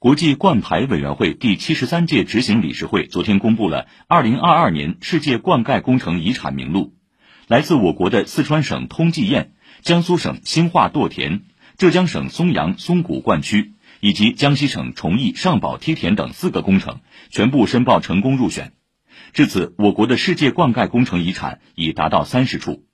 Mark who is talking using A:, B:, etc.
A: 国际灌牌委员会第七十三届执行理事会昨天公布了二零二二年世界灌溉工程遗产名录，来自我国的四川省通济堰、江苏省兴化垛田、浙江省松阳松谷灌区以及江西省崇义上堡梯田等四个工程全部申报成功入选。至此，我国的世界灌溉工程遗产已达到三十处。